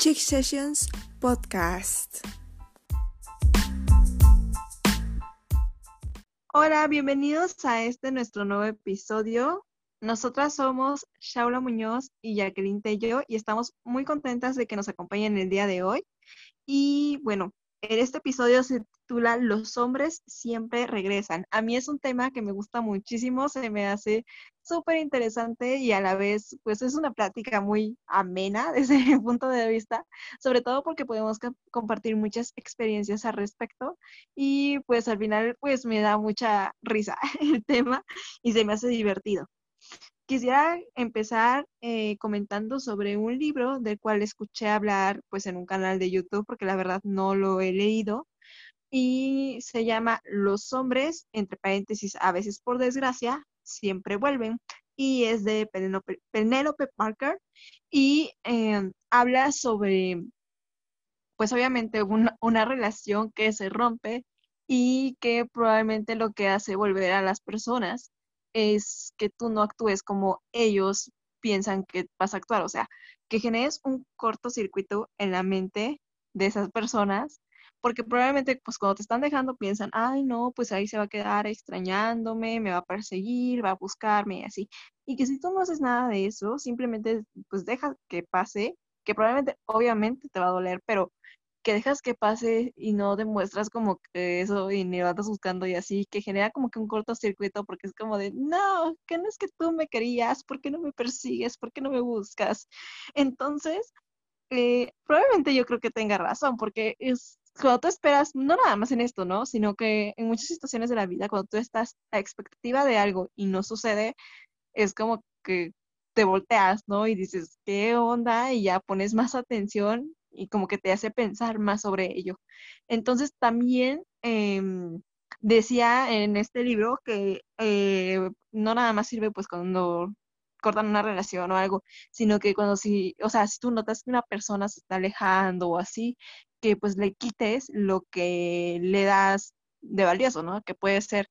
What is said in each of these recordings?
Chick Sessions Podcast. Hola, bienvenidos a este nuestro nuevo episodio. Nosotras somos Shaula Muñoz y Jacqueline Tello y estamos muy contentas de que nos acompañen el día de hoy. Y bueno, en este episodio se titula Los hombres siempre regresan. A mí es un tema que me gusta muchísimo, se me hace súper interesante y a la vez pues es una plática muy amena desde mi punto de vista, sobre todo porque podemos compartir muchas experiencias al respecto y pues al final pues me da mucha risa el tema y se me hace divertido. Quisiera empezar eh, comentando sobre un libro del cual escuché hablar pues en un canal de YouTube porque la verdad no lo he leído y se llama Los hombres, entre paréntesis, a veces por desgracia, siempre vuelven y es de Penelope, Parker y em, habla sobre pues obviamente una relación que se rompe y que probablemente lo que hace volver a las personas es que tú no actúes como ellos piensan que vas a actuar, o sea, que generes un cortocircuito en la mente de esas personas, porque probablemente pues cuando te están dejando piensan, ay no, pues ahí se va a quedar extrañándome, me va a perseguir, va a buscarme y así. Y que si tú no haces nada de eso, simplemente pues deja que pase, que probablemente obviamente te va a doler, pero que dejas que pase y no demuestras como que eso y ni lo andas buscando y así, que genera como que un cortocircuito porque es como de, no, que no es que tú me querías, ¿por qué no me persigues? ¿Por qué no me buscas? Entonces, eh, probablemente yo creo que tenga razón porque es cuando tú esperas, no nada más en esto, ¿no? Sino que en muchas situaciones de la vida, cuando tú estás a expectativa de algo y no sucede, es como que te volteas, ¿no? Y dices, ¿qué onda? Y ya pones más atención y como que te hace pensar más sobre ello. Entonces también em, decía en este libro que eh, no nada más sirve pues cuando cortan una relación o algo, sino que cuando si, o sea, si tú notas que una persona se está alejando o así, que pues le quites lo que le das de valioso, ¿no? Que puede ser,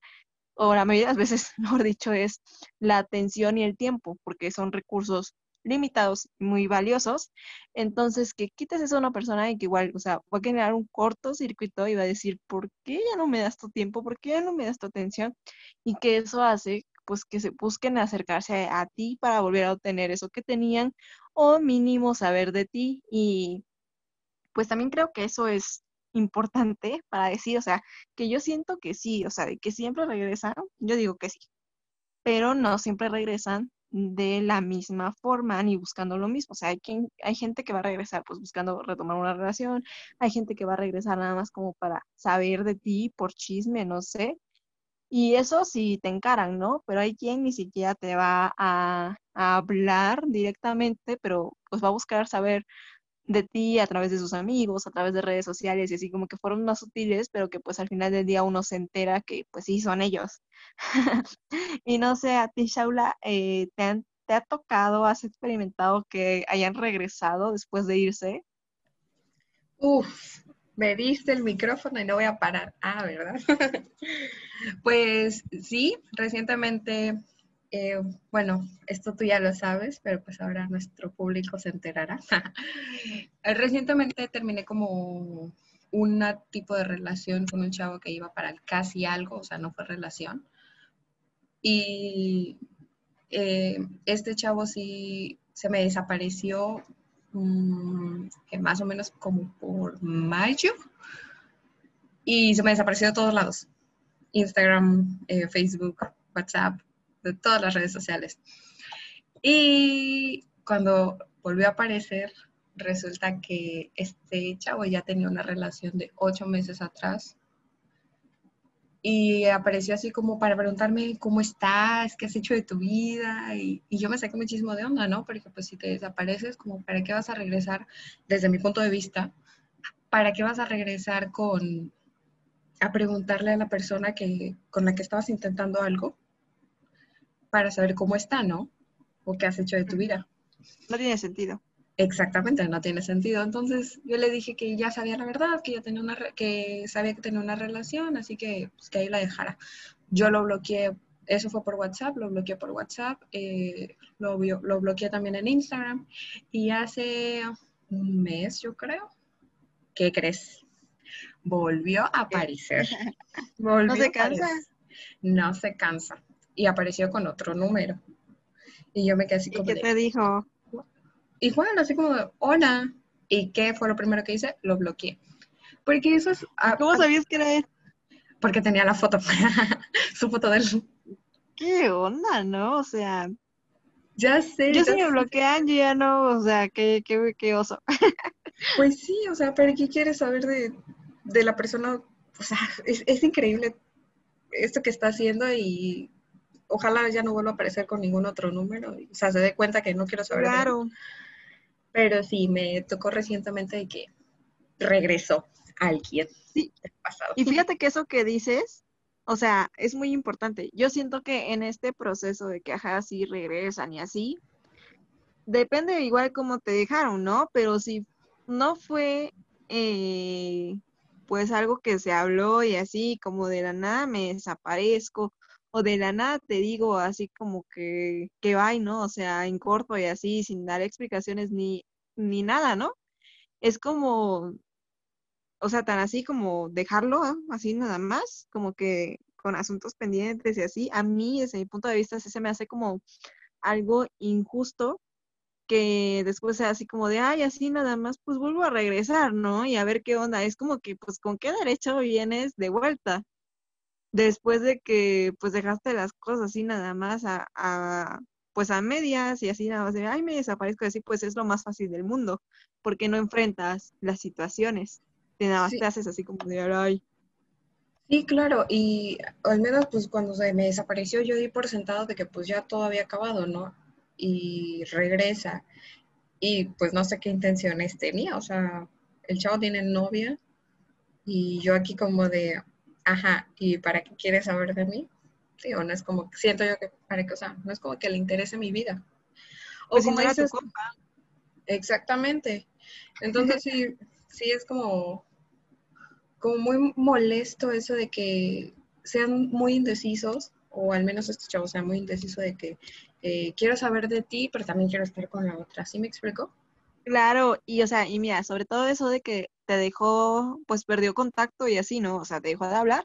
o la mayoría de las veces, mejor dicho, es la atención y el tiempo, porque son recursos limitados muy valiosos. Entonces, que quites eso a una persona y que igual, o sea, va a generar un cortocircuito y va a decir, ¿por qué ya no me das tu tiempo? ¿Por qué ya no me das tu atención? Y que eso hace, pues, que se busquen acercarse a, ti para volver a obtener eso que tenían o mínimo saber de ti. Y pues también creo que eso es importante para decir, o sea, que yo siento que sí, o sea, que siempre regresan, yo digo que sí, pero no siempre regresan de la misma forma ni buscando lo mismo. O sea, hay, quien, hay gente que va a regresar pues buscando retomar una relación, hay gente que va a regresar nada más como para saber de ti por chisme, no sé. Y eso sí te encaran, ¿no? Pero hay quien ni siquiera te va a, a hablar directamente, pero pues va a buscar saber de ti a través de sus amigos, a través de redes sociales y así como que fueron más sutiles, pero que pues al final del día uno se entera que pues sí, son ellos. y no sé, a ti, Shaula, eh, ¿te, ¿te ha tocado, has experimentado que hayan regresado después de irse? Uf, me diste el micrófono y no voy a parar. Ah, ¿verdad? pues sí, recientemente eh, bueno, esto tú ya lo sabes, pero pues ahora nuestro público se enterará. Eh, recientemente terminé como un tipo de relación con un chavo que iba para casi algo, o sea, no fue relación. Y eh, este chavo sí se me desapareció mm, más o menos como por mayo y se me desapareció de todos lados. Instagram, Facebook, WhatsApp, de todas las redes sociales. Y cuando volvió a aparecer, resulta que este chavo ya tenía una relación de ocho meses atrás. Y apareció así como para preguntarme cómo estás, qué has hecho de tu vida. Y, yo me saqué muchísimo de onda, ¿no? Porque pues si te desapareces, como para qué vas a regresar, desde mi punto de vista, para qué vas a regresar con a preguntarle a la persona que, con la que estabas intentando algo para saber cómo está, ¿no? O qué has hecho de tu vida. No tiene sentido. Exactamente, no tiene sentido. Entonces yo le dije que ya sabía la verdad, que ya tenía una que sabía que tenía una relación, así que pues, que ahí la dejara. Yo lo bloqueé, eso fue por WhatsApp, lo bloqueé por WhatsApp, eh, lo, lo bloqueé también en Instagram y hace un mes, yo creo. ¿Qué crees? Volvió a aparecer. ¿No se cansa? No se cansa. Y apareció con otro número. Y yo me quedé así como. ¿Y qué te dijo? Igual, así como, hola. ¿Y qué fue lo primero que hice? Lo bloqueé. Porque eso es... ¿Cómo sabías que era él? Porque tenía la foto, su foto de él. ¿Qué onda, no? O sea... Ya sé. Yo si me bloquean, yo ya no, o sea, qué, qué, qué oso. Pues sí, o sea, pero ¿qué quieres saber de, de la persona? O sea, es, es increíble esto que está haciendo y ojalá ya no vuelva a aparecer con ningún otro número. O sea, se dé cuenta que no quiero saber. Claro. Pero sí, me tocó recientemente de que regresó alguien sí. pasado. Y fíjate que eso que dices, o sea, es muy importante. Yo siento que en este proceso de que, ajá, sí regresan y así, depende igual cómo te dejaron, ¿no? Pero si no fue, eh, pues algo que se habló y así, como de la nada me desaparezco, o de la nada te digo así como que, que va, ¿no? O sea, en corto y así, sin dar explicaciones ni, ni nada, ¿no? Es como, o sea, tan así como dejarlo, así nada más, como que con asuntos pendientes y así, a mí desde mi punto de vista se me hace como algo injusto que después sea así como de, ay, así nada más, pues vuelvo a regresar, ¿no? Y a ver qué onda. Es como que, pues, ¿con qué derecho vienes de vuelta? Después de que, pues, dejaste las cosas así nada más a, pues, a medias y así nada más de, ay, me desaparezco así, pues es lo más fácil del mundo, porque no enfrentas las situaciones. Te nada más te haces así como de, ay. Sí, claro, y al menos pues cuando se me desapareció yo di por sentado de que pues ya todo había acabado, ¿no? y regresa. Y pues no sé qué intenciones tenía, o sea, el chavo tiene novia y yo aquí como de, ajá, ¿y para qué quiere saber de mí? Sí, o no es como, siento yo que, para qué, o sea, no es como que le interese mi vida. O pues como dices, exactamente. Entonces sí, sí es como, como muy molesto eso de que sean muy indecisos, o al menos este chavo sea muy indeciso de que eh, quiero saber de ti, pero también quiero estar con la otra. ¿Sí me explico? Claro, y o sea, y mira, sobre todo eso de que te dejó, pues perdió contacto y así, ¿no? O sea, te dejó de hablar.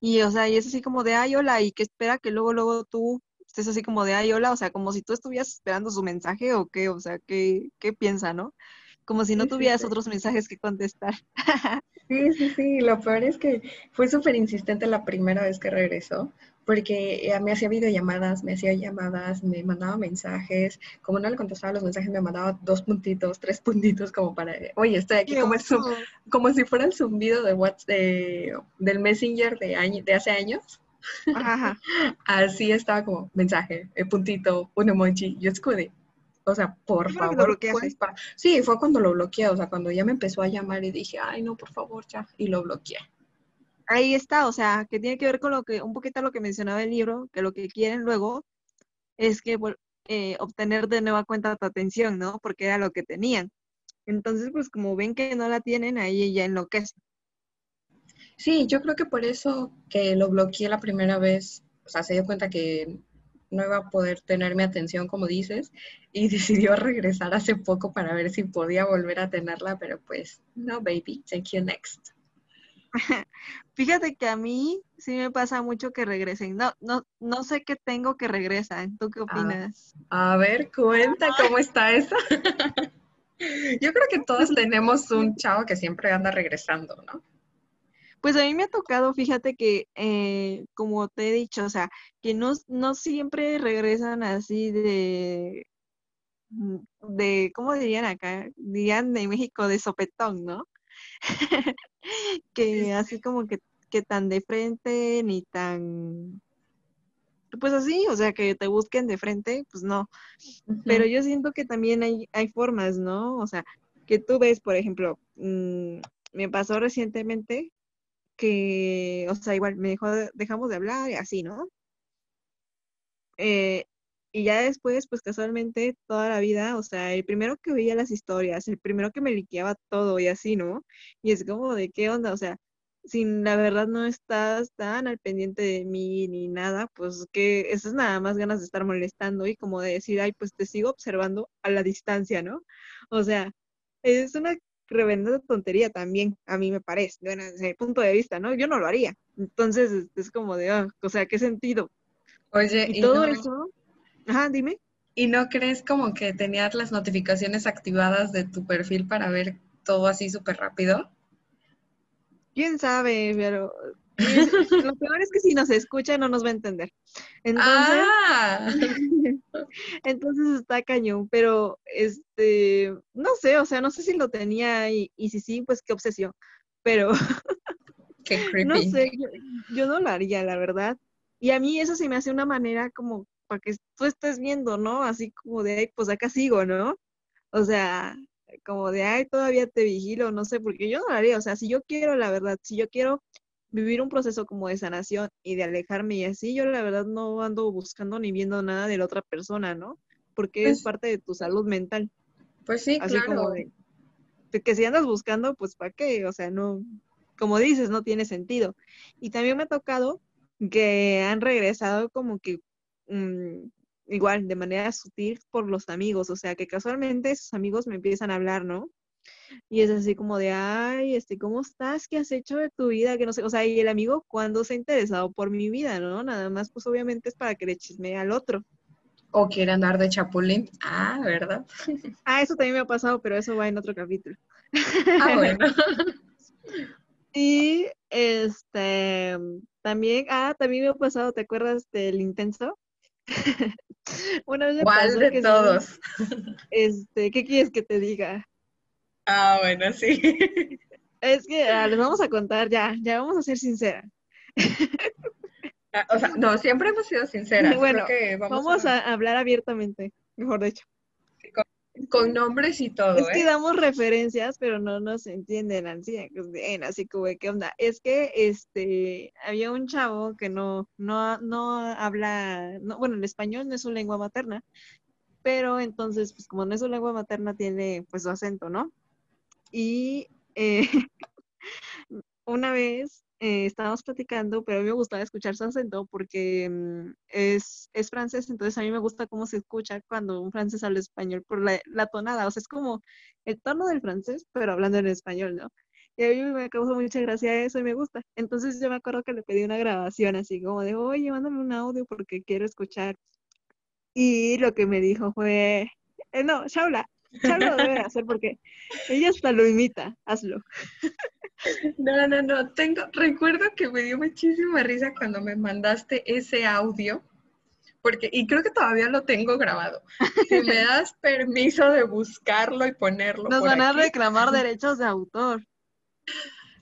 Y o sea, y es así como de, ay, hola, y que espera que luego, luego tú estés así como de, ay, hola, o sea, como si tú estuvieras esperando su mensaje o qué, o sea, ¿qué, qué piensa, no? Como si no tuvieras otros mensajes que contestar. Sí, sí, sí, lo peor es que fue súper insistente la primera vez que regresó, porque me hacía videollamadas, me hacía llamadas, me mandaba mensajes, como no le contestaba los mensajes, me mandaba dos puntitos, tres puntitos como para, oye, estoy aquí, como, como si fuera el zumbido de WhatsApp, del Messenger de, de hace años. Así estaba como mensaje, el puntito, un emoji, yo escudé. O sea, por favor. Sí, fue cuando lo bloqueé, o sea, cuando ya me empezó a llamar y dije, ay, no, por favor, ya, y lo bloqueé ahí está, o sea, que tiene que ver con lo que, un poquito lo que mencionaba el libro, que lo que quieren luego es que eh, obtener de nueva cuenta tu atención, ¿no? Porque era lo que tenían. Entonces, pues como ven que no la tienen, ahí ya enloquece. Sí, yo creo que por eso que lo bloqueé la primera vez, o sea, se dio cuenta que no iba a poder tener mi atención, como dices, y decidió regresar hace poco para ver si podía volver a tenerla, pero pues, no, baby, take you next. Fíjate que a mí sí me pasa mucho que regresen. No, no, no sé qué tengo que regresan. ¿Tú qué ah, opinas? A, ver, cuenta cómo está eso. Yo creo que todos tenemos un chavo que siempre anda regresando, ¿no? Pues a mí me ha tocado, fíjate que, eh, como te he dicho, o sea, que no, no siempre regresan así de, de, ¿cómo dirían acá? Dirían de México de sopetón, ¿no? que así como que, que tan de frente ni tan pues así, o sea, que te busquen de frente, pues no. Pero yo siento que también hay, hay formas, ¿no? O sea, que tú ves, por ejemplo, mm, me pasó recientemente que, o sea, igual me dejó, dejamos de hablar y así, ¿no? Eh, y ya después, pues casualmente, toda la vida, o sea, el primero que veía las historias, el primero que me liqueaba todo y así, ¿no? Y es como de qué onda, o sea, si la verdad no estás tan al pendiente de mí ni nada, pues que eso es nada más ganas de estar molestando y como de decir, ay, pues te sigo observando a la distancia, ¿no? O sea, es una reverenda tontería también, a mí me parece, bueno, desde mi punto de vista, ¿no? Yo no lo haría. Entonces, es como de, ah, o sea, ¿qué sentido? Oye, y, todo eso, ajá, dime. ¿Y no crees como que tenías las notificaciones activadas de tu perfil para ver todo así súper rápido? quién sabe, pero lo peor es que si nos escucha no nos va a entender. Entonces, ah. entonces está cañón, pero este, no sé, o sea, no sé si lo tenía y, y si sí, pues qué obsesión, pero qué creepy. no sé, yo, yo, no lo haría, la verdad. Y a mí eso se me hace una manera como para que tú estés viendo, ¿no? Así como de, ay, pues acá sigo, ¿no? O sea, como de, ay, todavía te vigilo, no sé, porque yo no lo haría, o sea, si yo quiero, la verdad, si yo quiero vivir un proceso como de sanación y de alejarme y así, yo la verdad no ando buscando ni viendo nada de la otra persona, ¿no? Porque es pues parte de tu salud mental. Pues sí, así claro. Como de, que si andas buscando, pues ¿para qué? O sea, no, como dices, no tiene sentido. Y también me ha tocado que han regresado como que mmm, igual de manera sutil por los amigos, o sea, que casualmente sus amigos me empiezan a hablar, ¿no? Y es así como de, ay, este, ¿cómo estás? ¿Qué has hecho de tu vida? Que no sé, o sea, y el amigo cuando se ha interesado por mi vida, ¿no? Nada más, pues obviamente es para que le chismee al otro. O quiere andar de chapulín. Ah, ¿verdad? Ah, eso también me ha pasado, pero eso va en otro capítulo. Ah, bueno. y este, también, ah, también me ha pasado, ¿te acuerdas del intenso? Una vez ¿Cuál de todos? este, ¿qué quieres que te diga? Ah, bueno, sí. Es que ah, les vamos a contar ya, ya vamos a ser sinceras. Ah, o sea, no, siempre hemos sido sinceras. Bueno, vamos, a... hablar abiertamente, mejor dicho. Con, nombres y todo. Es que ¿eh? damos referencias, pero no nos entienden así, así como, ¿qué onda? Es que este había un chavo que no, no, no habla, no, bueno, el español no es su lengua materna, pero entonces, pues como no es su lengua materna, tiene pues su acento, ¿no? Y eh, una vez eh, estábamos platicando, pero a mí me gustaba escuchar su acento porque mm, es, es, francés, entonces a mí me gusta cómo se escucha cuando un francés habla español por la, la, tonada, o sea, es como el tono del francés, pero hablando en español, ¿no? Y a mí me causó mucha gracia eso y me gusta. Entonces yo me acuerdo que le pedí una grabación así como de, oye, mándame un audio porque quiero escuchar. Y lo que me dijo fue, eh, no, Shaula, Shaula lo debe hacer porque ella hasta lo imita, hazlo. No, no, no. Tengo, recuerdo que me dio muchísima risa cuando me mandaste ese audio, porque, y creo que todavía lo tengo grabado. Si me das permiso de buscarlo y ponerlo. Nos van a reclamar derechos de autor.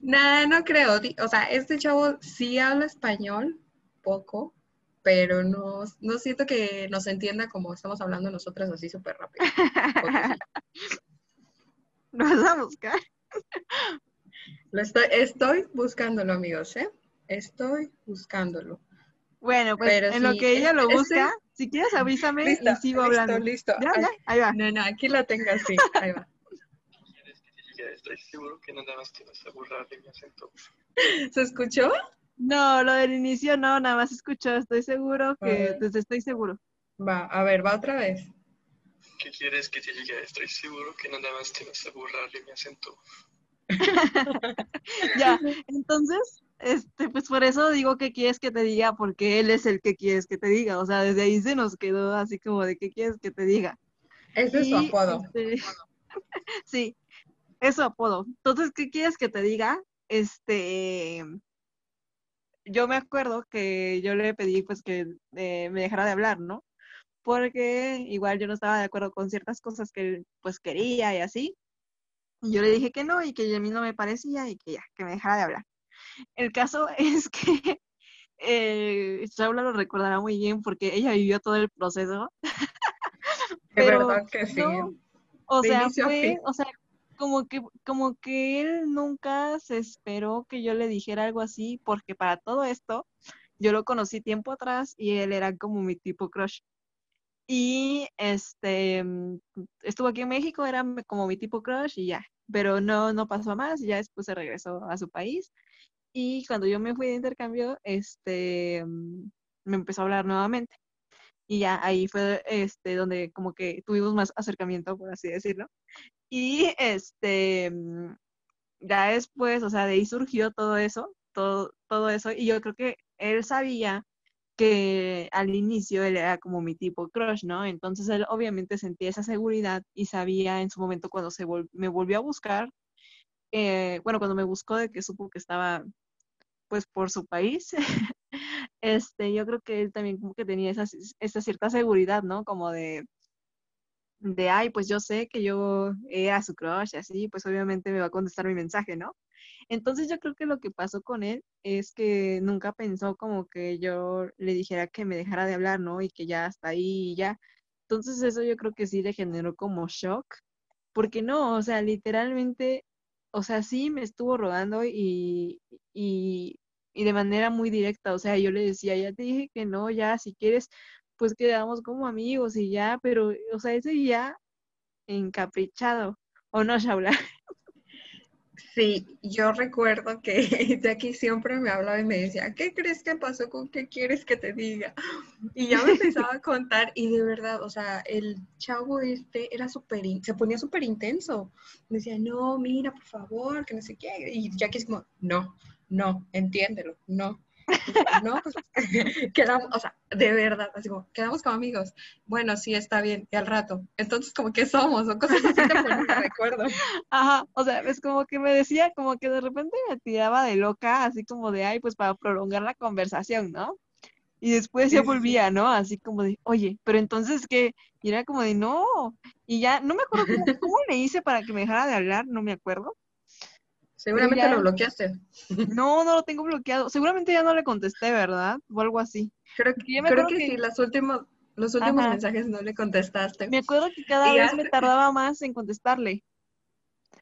Nada, no creo. O sea, este chavo sí habla español, poco, pero no, no siento que nos entienda como estamos hablando nosotras así súper rápido. Nos vas a buscar. Lo estoy, estoy buscándolo, amigos, ¿eh? Estoy buscándolo. Bueno, pues en lo que ella lo este busca, si quieres avísame y sigo hablando. Listo, Ya, ya, ahí va. No, no, aquí lo tengo así, ahí va. Estoy seguro que nada más te vas a burlar de mi acento. ¿Se escuchó? No, lo del inicio no, nada más escuchó. Estoy seguro que, desde estoy seguro. Va, a ver, va otra vez. ¿Qué quieres que te diga? Estoy seguro que nada más te vas a burlar de mi acento. ya, entonces, este, pues por eso digo que quieres que te diga, porque él es el que quieres que te diga. O sea, desde ahí se nos quedó así como de qué quieres que te diga. Ese es su apodo. Este, sí, es su apodo. Entonces, ¿qué quieres que te diga? Este, yo me acuerdo que yo le pedí pues que eh, me dejara de hablar, ¿no? Porque igual yo no estaba de acuerdo con ciertas cosas que él pues quería y así. Y yo le dije que no y que a mí no me parecía y que ya, que me dejara de hablar. El caso es que eh, Shaula lo recordará muy bien porque ella vivió todo el proceso. Pero, verdad que sí. o sea, fue, o sea, como que, como que él nunca se esperó que yo le dijera algo así, porque para todo esto, yo lo conocí tiempo atrás y él era como mi tipo crush. Y este estuvo aquí en México, era como mi tipo crush y ya, pero no, no pasó más, ya después se regresó a su país. Y cuando yo me fui de intercambio, este, mm, me empezó a hablar nuevamente. Y ya ahí fue este, donde como que tuvimos más acercamiento, por así decirlo. Y este, mm, ya después, o sea, de ahí surgió todo eso, todo, todo eso. Y yo creo que él sabía que al inicio él era como mi tipo crush, ¿no? Entonces él obviamente sentía esa seguridad y sabía en su momento cuando se me volvió a buscar, eh, bueno, cuando me buscó de que supo que estaba pues por su país, este, yo creo que él también como que tenía esa, cierta seguridad, ¿no? Como de, de, ay, pues yo sé que yo era su crush, así, pues obviamente me va a contestar mi mensaje, ¿no? Entonces yo creo que lo que pasó con él es que nunca pensó como que yo le dijera que me dejara de hablar, ¿no? Y que ya hasta ahí y ya. Entonces eso yo creo que sí le generó como shock, porque no, o sea, literalmente, o sea, sí me estuvo rogando y, y, y de manera muy directa, o sea, yo le decía, ya te dije que no, ya, si quieres, pues quedamos como amigos y ya, pero, o sea, ese ya encaprichado, ¿o no, Shaula? Sí, yo recuerdo que Jackie siempre me hablaba y me decía, ¿qué crees que pasó? ¿Con qué quieres que te diga? Y ya me empezaba a contar y de verdad, o sea, el chavo este era súper, se ponía súper intenso. Me decía, no, mira, por favor, que no sé qué. Y Jackie es como, no, no, entiéndelo, no. No, pues quedamos, o sea, de verdad, así como, quedamos como amigos. Bueno, sí, está bien, y al rato. Entonces, como que somos, o cosas así te recuerdo. Ajá, o sea, es como que me decía, como que de repente me tiraba de loca, así como de, ay, pues para prolongar la conversación, ¿no? Y después ya volvía, ¿no? Así como de, oye, pero entonces que, y era como de, no, y ya, no me acuerdo cómo, cómo le hice para que me dejara de hablar, no me acuerdo. Seguramente lo bloqueaste. No, no lo tengo bloqueado. Seguramente ya no le contesté, ¿verdad? O algo así. Creo, creo que, sí, los últimos, los últimos mensajes no le contestaste. Me acuerdo que cada vez me tardaba más en contestarle.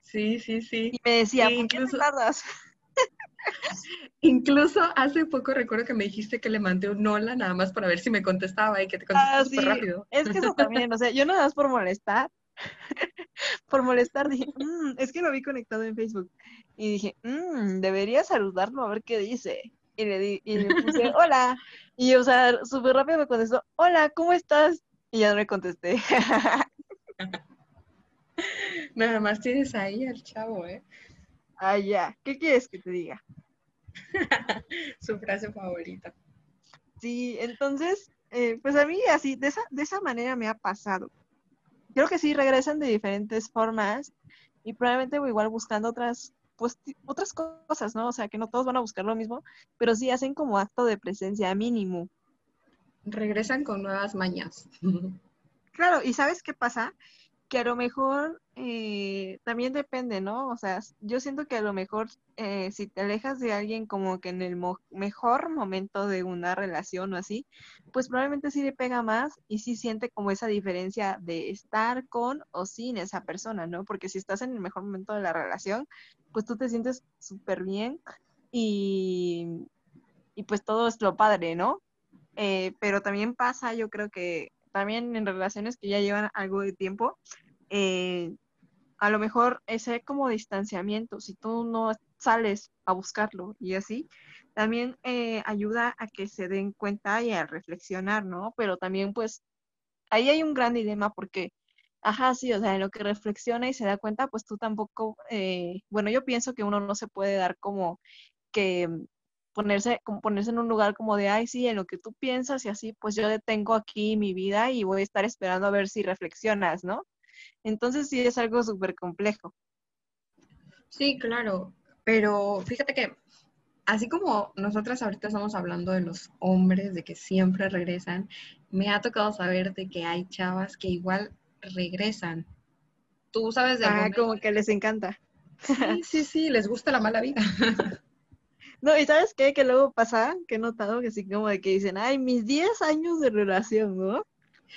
Sí, sí, sí. Y me decía, ¿por qué tardas? Incluso hace poco recuerdo que me dijiste que le mandé un hola nada más para ver si me contestaba y que te contestaba ah, súper rápido. Es que eso también, o sea, yo nada más por molestar, por molestar dije, mm, es que lo vi conectado en Facebook y dije, mmm, debería saludarlo a ver qué dice. Y le, di, y le puse, hola. Y, o sea, súper rápido me contestó, hola, ¿cómo estás? Y ya no le contesté. Nada más tienes ahí al chavo, ¿eh? Ah, ya. ¿Qué quieres que te diga? Su frase favorita. Sí, entonces, eh, pues a mí así, de esa, de esa manera me ha pasado. Creo que sí regresan de diferentes formas y probablemente igual buscando otras pues otras cosas, ¿no? O sea, que no todos van a buscar lo mismo, pero sí hacen como acto de presencia mínimo. Regresan con nuevas mañas. Claro, y ¿sabes qué pasa? Que a lo mejor eh, también depende, ¿no? O sea, yo siento que a lo mejor eh, si te alejas de alguien como que en el mejor momento de una relación o así, pues probablemente sí le pega más y sí siente como esa diferencia de estar con o sin esa persona, ¿no? Porque si estás en el mejor momento de la relación, pues tú te sientes súper bien y, y, pues todo es lo padre, ¿no? Eh, pero también pasa, yo creo que también en relaciones que ya llevan algo de tiempo, eh, a lo mejor ese como distanciamiento, si tú no sales a buscarlo y así, también eh, ayuda a que se den cuenta y a reflexionar, ¿no? Pero también pues ahí hay un gran dilema porque Ajá, sí, o sea, en lo que reflexiona y se da cuenta, pues tú tampoco, eh, bueno, yo pienso que uno no se puede dar como que ponerse, como ponerse en un lugar como de, ay, sí, en lo que tú piensas y así, pues yo detengo aquí mi vida y voy a estar esperando a ver si reflexionas, ¿no? Entonces sí es algo súper complejo. Sí, claro, pero fíjate que así como nosotras ahorita estamos hablando de los hombres, de que siempre regresan, me ha tocado saber de que hay chavas que igual regresan. Tú sabes de Ah, como que les encanta. Sí, sí, sí, les gusta la mala vida. No, y ¿sabes qué? Que luego pasa, que he notado que sí, como de que dicen, ay, mis 10 años de relación, ¿no?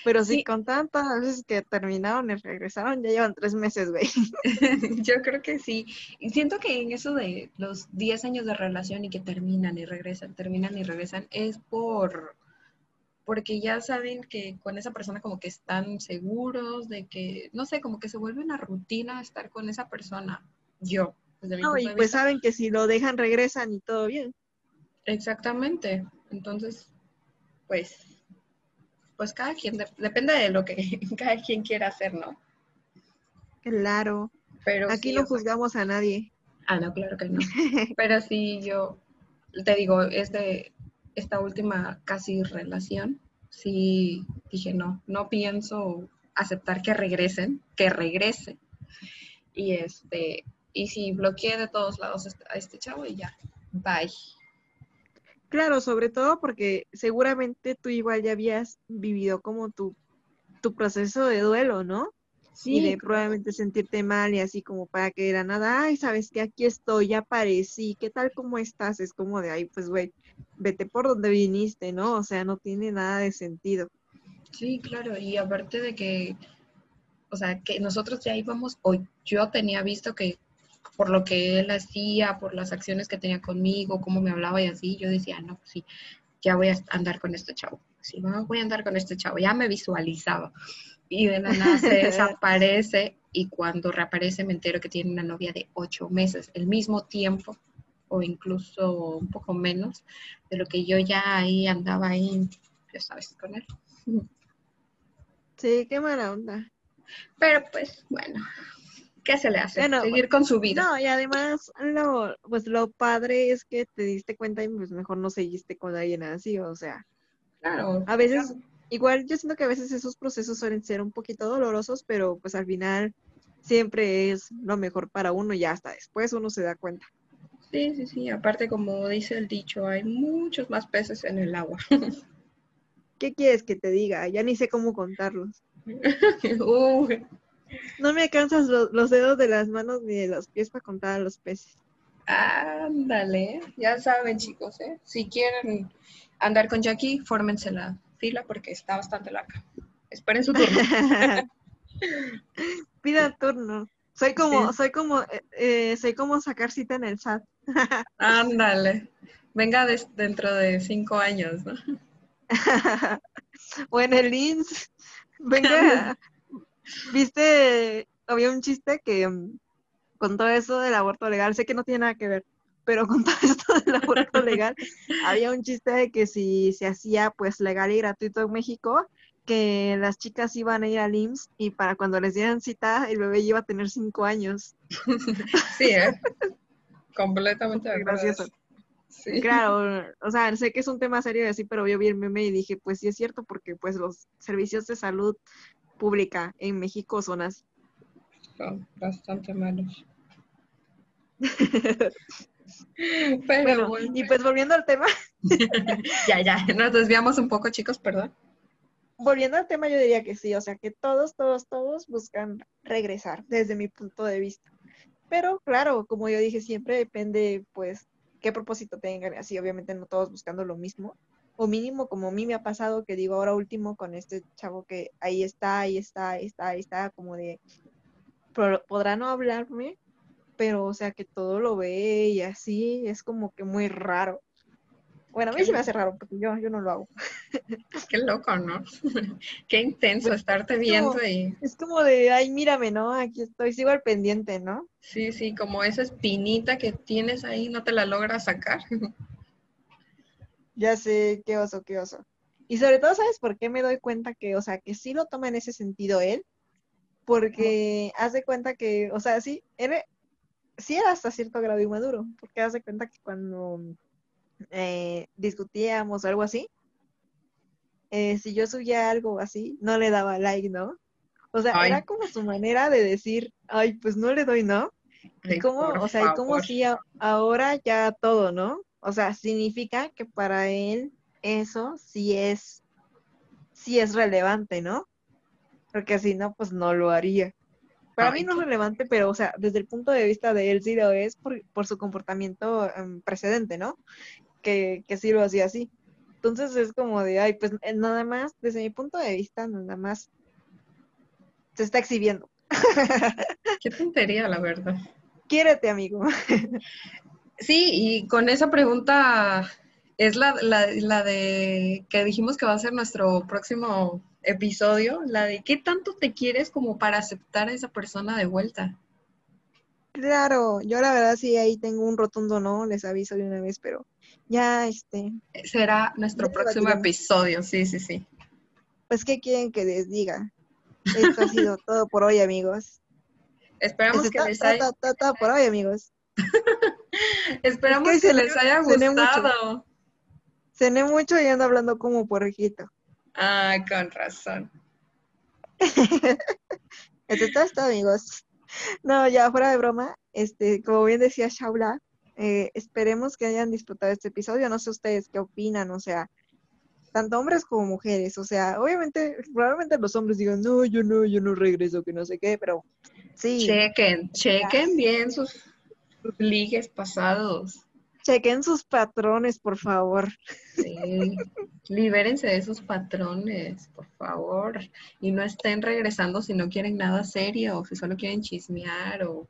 Pero sí, con tantas veces que terminaron y regresaron, ya llevan tres meses, güey. Yo creo que sí. Y siento que en eso de los 10 años de relación y que terminan y regresan, terminan y regresan, es por porque ya saben que con esa persona como que están seguros de que, no sé, como que se vuelve una rutina estar con esa persona. Yo, desde mi No, punto y de pues vista. saben que si lo dejan regresan y todo bien. Exactamente. Entonces, pues, pues cada quien, de- depende de lo que cada quien quiera hacer, ¿no? Claro. Pero Aquí sí, no sea, juzgamos a nadie. Ah, no, claro que no. Pero sí, yo te digo, este, esta última casi relación, sí dije, no, no pienso aceptar que regresen, que regrese. Y este, y sí, bloqueé de todos lados este- a este chavo y ya, bye. Claro, sobre todo porque seguramente tú igual ya habías vivido como tu, tu proceso de duelo, ¿no? y de probablemente sentirte mal y así como para que era nada, ay, sabes que aquí estoy, ya aparecí, ¿qué tal cómo estás? Es como de, ay, pues güey, vete por donde viniste, ¿no? O sea, no tiene nada de sentido. Sí, claro, y aparte de que, o sea, que nosotros ya íbamos, o yo tenía visto que por lo que él hacía, por las acciones que tenía conmigo, cómo me hablaba y así, yo decía, no, pues sí, ya voy a andar con este chavo. Sí, voy a andar con este chavo, ya me visualizaba. Y de la nada se desaparece y cuando reaparece me entero que tiene una novia de ocho meses, el mismo tiempo o incluso un poco menos de lo que yo ya ahí andaba ahí, ya sabes, con él. Sí, qué mala onda. Pero pues bueno, ¿qué se le hace? Bueno, Seguir con su vida. No, y además, lo, pues lo padre es que te diste cuenta y pues mejor no seguiste con alguien así, o sea, Claro. a veces, igual yo siento que a veces esos procesos suelen ser un poquito dolorosos, pero pues al final siempre es lo mejor para uno y hasta después uno se da cuenta. Sí, sí, sí. Aparte, como dice el dicho, hay muchos más peces en el agua. ¿Qué quieres que te diga? Ya ni sé cómo contarlos. Uy, No me alcanzas lo- los dedos de las manos ni de los pies para contar a los peces. ándale. Ya saben, chicos, ¿eh? Si quieren andar con Jackie, fórmense la fila porque está bastante larga. Esperen su turno. Pida turno. Soy como, Sí. soy como, eh, soy como sacar cita en el SAT. Ándale. Venga des- dentro de cinco años, ¿no? o en el INS. Venga, viste, había un chiste que mm, con todo eso del aborto legal, sé que no tiene nada que ver, pero con todo esto del aborto legal, había un chiste de que si se hacía pues legal y gratuito en México, que las chicas iban a ir al IMSS y para cuando les dieran cita, el bebé iba a tener cinco años. Sí, ¿eh? Completamente de Súper acuerdo. gracioso. Sí. Claro, o sea, sé que es un tema serio y así, pero yo vi el meme y dije, pues sí es cierto, porque pues los servicios de salud pública en México son así. Son bastante malos. Pero Bueno, bueno, y pues volviendo al tema, ya, ya, nos desviamos un poco, chicos, perdón. volviendo al tema, yo diría que sí, o sea, que todos, todos, todos buscan regresar, desde mi punto de vista. Pero claro, como yo dije, siempre depende, pues, qué propósito tengan, así, obviamente no todos buscando lo mismo, o mínimo como a mí me ha pasado, que digo ahora último con este chavo que ahí está, ahí está, ahí está, ahí está, como de, podrá no hablarme, pero o sea, que todo lo ve y así, es como que muy raro. Bueno, a mí se me hace raro, porque yo, yo no lo hago. Qué loco, ¿no? Qué intenso estarte viendo y Es como de, ay, mírame, ¿no? Aquí estoy, sigo al pendiente, ¿no? sí, sí, como esa espinita que tienes ahí no te la logras sacar. Ya sé, qué oso, qué oso. Y sobre todo, ¿sabes por qué me doy cuenta que, o sea, que sí lo toma en ese sentido él? Porque haz de cuenta que, o sea, sí, era, sí era hasta cierto grado inmaduro, porque haz de cuenta que cuando eh, discutíamos o algo así, eh, si yo subía algo así, no le daba like, ¿no? O sea, Ay. era como su manera de decir, ay, pues no le doy, ¿no? Y Ay, cómo, por o sea, y cómo si a- ahora ya todo, ¿no? O sea, significa que para él eso sí es, sí es relevante, ¿no? Porque si no, pues no lo haría. Para mí Ay, no es relevante, pero, o sea, desde el punto de vista de él sí lo es por, por su comportamiento em, precedente, ¿no? Que, que sí lo hacía así. Entonces es como de, ay, pues eh, nada más, desde mi punto de vista, nada más se está exhibiendo. Qué tontería, la verdad. Quiérete, amigo. Sí, y con esa pregunta es la, la, la de que dijimos que va a ser nuestro próximo episodio, la de qué tanto te quieres como para aceptar a esa persona de vuelta. Claro, yo la verdad sí ahí tengo un rotundo no, les aviso de una vez, pero ya este, Será nuestro próximo episodio, sí, sí, sí. pues ¿qué quieren que les diga? Esto ha sido todo por hoy, amigos. Esperamos que les haya, está por hoy, amigos. esperamos Es que que les haya gustado. Cené mucho y ando hablando como puerquito. Ah, con razón. Esto está amigos. No, ya fuera de broma, este, como bien decía Shaula, eh, esperemos que hayan disfrutado este episodio. No sé ustedes qué opinan, o sea, tanto hombres como mujeres. O sea, obviamente, probablemente los hombres digan, no, yo no, yo no regreso, que no sé qué, pero sí, Chequen, chequen bien sus, sus ligues pasados. chequen sus patrones, por favor. Sí. Libérense de esos patrones, por favor. Y no estén regresando si no quieren nada serio, si solo quieren chismear o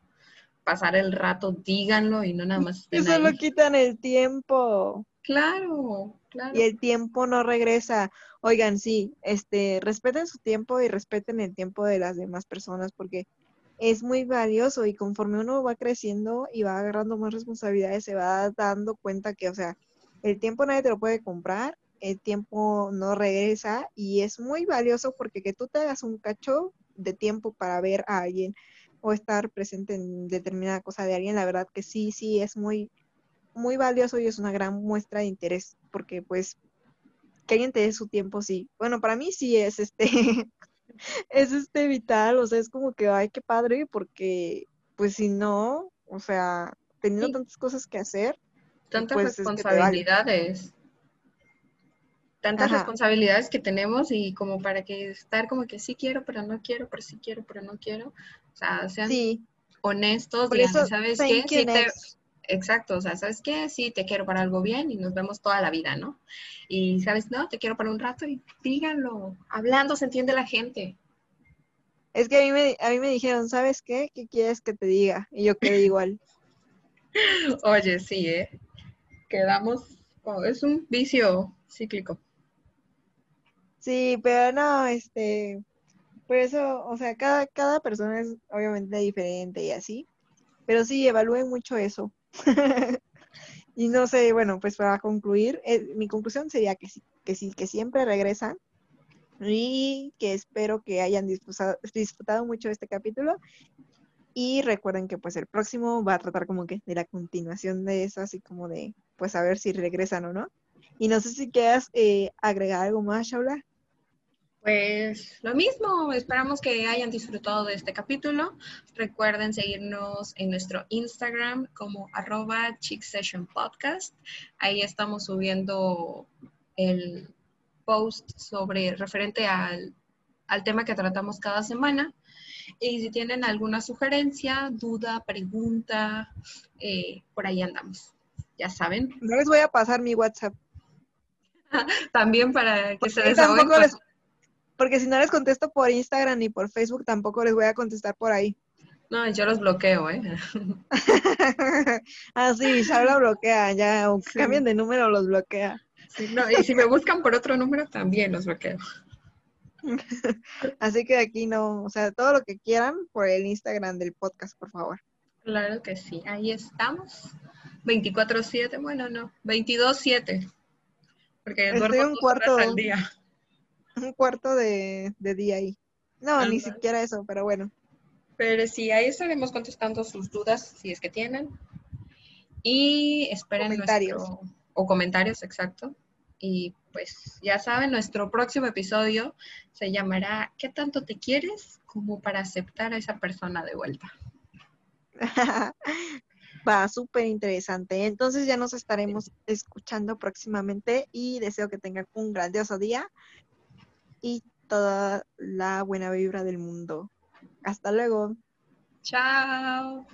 pasar el rato, díganlo y no nada más estén solo ahí. quitan el tiempo. Claro, claro. y el tiempo no regresa. Oigan, sí, este, respeten su tiempo y respeten el tiempo de las demás personas porque es muy valioso y conforme uno va creciendo y va agarrando más responsabilidades, se va dando cuenta que, o sea, el tiempo nadie te lo puede comprar, el tiempo no regresa y es muy valioso porque que tú te hagas un cacho de tiempo para ver a alguien o estar presente en determinada cosa de alguien, la verdad que sí, sí, es muy, muy valioso y es una gran muestra de interés, porque pues que alguien te dé su tiempo, sí. Bueno, para mí sí es este, es este vital, o sea, es como que, ay, qué padre, porque pues si no, o sea, teniendo Sí. tantas cosas que hacer, Tantas pues, es que responsabilidades. Tantas Ajá. responsabilidades que tenemos y como para que estar como que sí quiero, pero no quiero, pero sí quiero, pero no quiero. O sea, sean sí, honestos, digan, ¿sabes qué? te-. Exacto, o sea, ¿sabes qué? Sí, te quiero para algo bien y nos vemos toda la vida, ¿no? Y, ¿sabes? No, te quiero para un rato y díganlo. Hablando se entiende la gente. Es que a mí me, a mí me dijeron, ¿sabes qué? ¿Qué quieres que te diga? Y yo quedé igual. Oye, sí, ¿eh? Quedamos, oh, es un vicio cíclico. Sí, pero no, este, por eso, o sea, cada, cada persona es obviamente diferente y así, pero sí, evalúen mucho eso. Y no sé, bueno, pues para concluir, eh, mi conclusión sería que sí, que sí, que siempre regresan y que espero que hayan disfrutado, disfrutado mucho este capítulo. Y recuerden que pues el próximo va a tratar como que de la continuación de eso, así como de pues a ver si regresan o no. Y no sé si quieras eh, agregar algo más, Shaula. Pues lo mismo, esperamos que hayan disfrutado de este capítulo. Recuerden seguirnos en nuestro Instagram como arroba Chick Session Podcast. Ahí estamos subiendo el post sobre referente al, al tema que tratamos cada semana. Y si tienen alguna sugerencia, duda, pregunta, eh, por ahí andamos. Ya saben. No les voy a pasar mi WhatsApp. También para que se desahoguen. tampoco con- les- porque si no les contesto por Instagram ni por Facebook, tampoco les voy a contestar por ahí. No, yo los bloqueo, ¿eh? ah, sí, Shaula bloquea, ya, aunque Sí. cambien de número, los bloquea. Sí, no, y si me buscan por otro número, también los bloqueo. Así que aquí no, o sea, todo lo que quieran por el Instagram del podcast, por favor. Claro que sí, ahí estamos. 24-7, bueno, no, 22-7. Porque Estoy duermo un cuarto. horas al día. Un cuarto de, de día ahí. No, ni siquiera eso, pero bueno. Pero sí, ahí estaremos contestando sus dudas, si es que tienen. Y esperen Comentarios. nuestro... O comentarios, exacto. Y pues ya saben, nuestro próximo episodio se llamará ¿Qué tanto te quieres? como para aceptar a esa persona de vuelta. Va, súper interesante. Entonces ya nos estaremos escuchando próximamente y deseo que tengan un grandioso día y toda la buena vibra del mundo. Hasta luego. Chao.